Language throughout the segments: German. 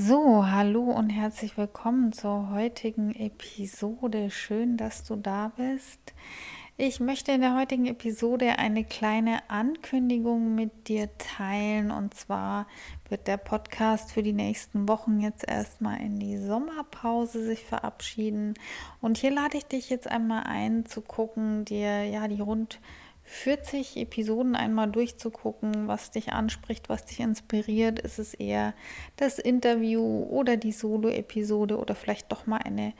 So, hallo und herzlich willkommen zur heutigen Episode. Schön, dass du da bist. Ich möchte in der heutigen Episode eine kleine Ankündigung mit dir teilen. Und zwar wird der Podcast für die nächsten Wochen jetzt erstmal in die Sommerpause sich verabschieden. Und hier lade ich dich jetzt einmal ein, zu gucken, dir ja die rund 40 Episoden einmal durchzugucken, was dich anspricht, was dich inspiriert. Ist es eher das Interview oder die Solo-Episode oder vielleicht doch mal eine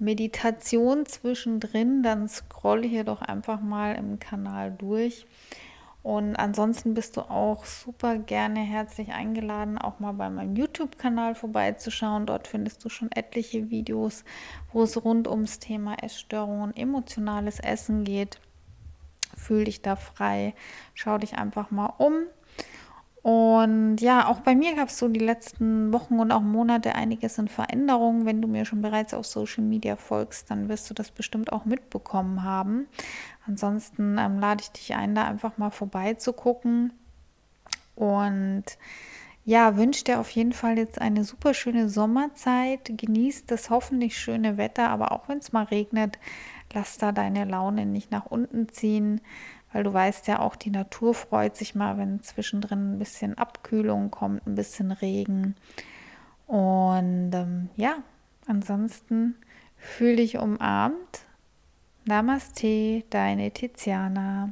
Meditation zwischendrin? Dann scroll hier doch einfach mal im Kanal durch. Und ansonsten bist du auch super gerne herzlich eingeladen, auch mal bei meinem YouTube-Kanal vorbeizuschauen. Dort findest du schon etliche Videos, wo es rund ums Thema Essstörungen, emotionales Essen geht fühl dich da frei, schau dich einfach mal um. Und ja, auch bei mir gab es so die letzten Wochen und auch Monate einiges in Veränderungen. Wenn du mir schon bereits auf Social Media folgst, dann wirst du das bestimmt auch mitbekommen haben. Ansonsten ähm, lade ich dich ein, da einfach mal vorbeizugucken. Und ja, wünsche dir auf jeden Fall jetzt eine super schöne Sommerzeit. Genießt das hoffentlich schöne Wetter, aber auch wenn es mal regnet, lass da deine Laune nicht nach unten ziehen, weil du weißt ja auch, die Natur freut sich mal, wenn zwischendrin ein bisschen Abkühlung kommt, ein bisschen Regen. Und ähm, ja, ansonsten fühl dich umarmt. Namaste, deine Tiziana.